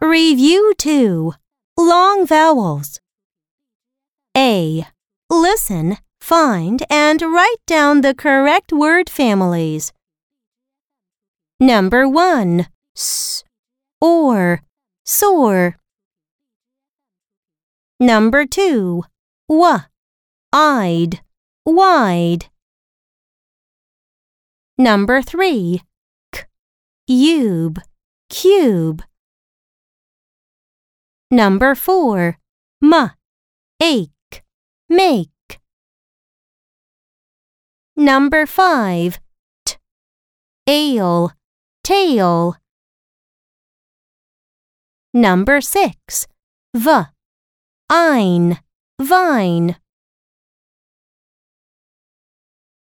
Review 2 Long vowels. A. Listen, find, and write down the correct word families. Number 1. S. Or. Sore. Number 2. W. I'd. Wide. Number 3. Cube. Cube. Number 4. M. Ache. Make. Number 5. T. Ale. Tail. Number 6. V. Ein. Vine.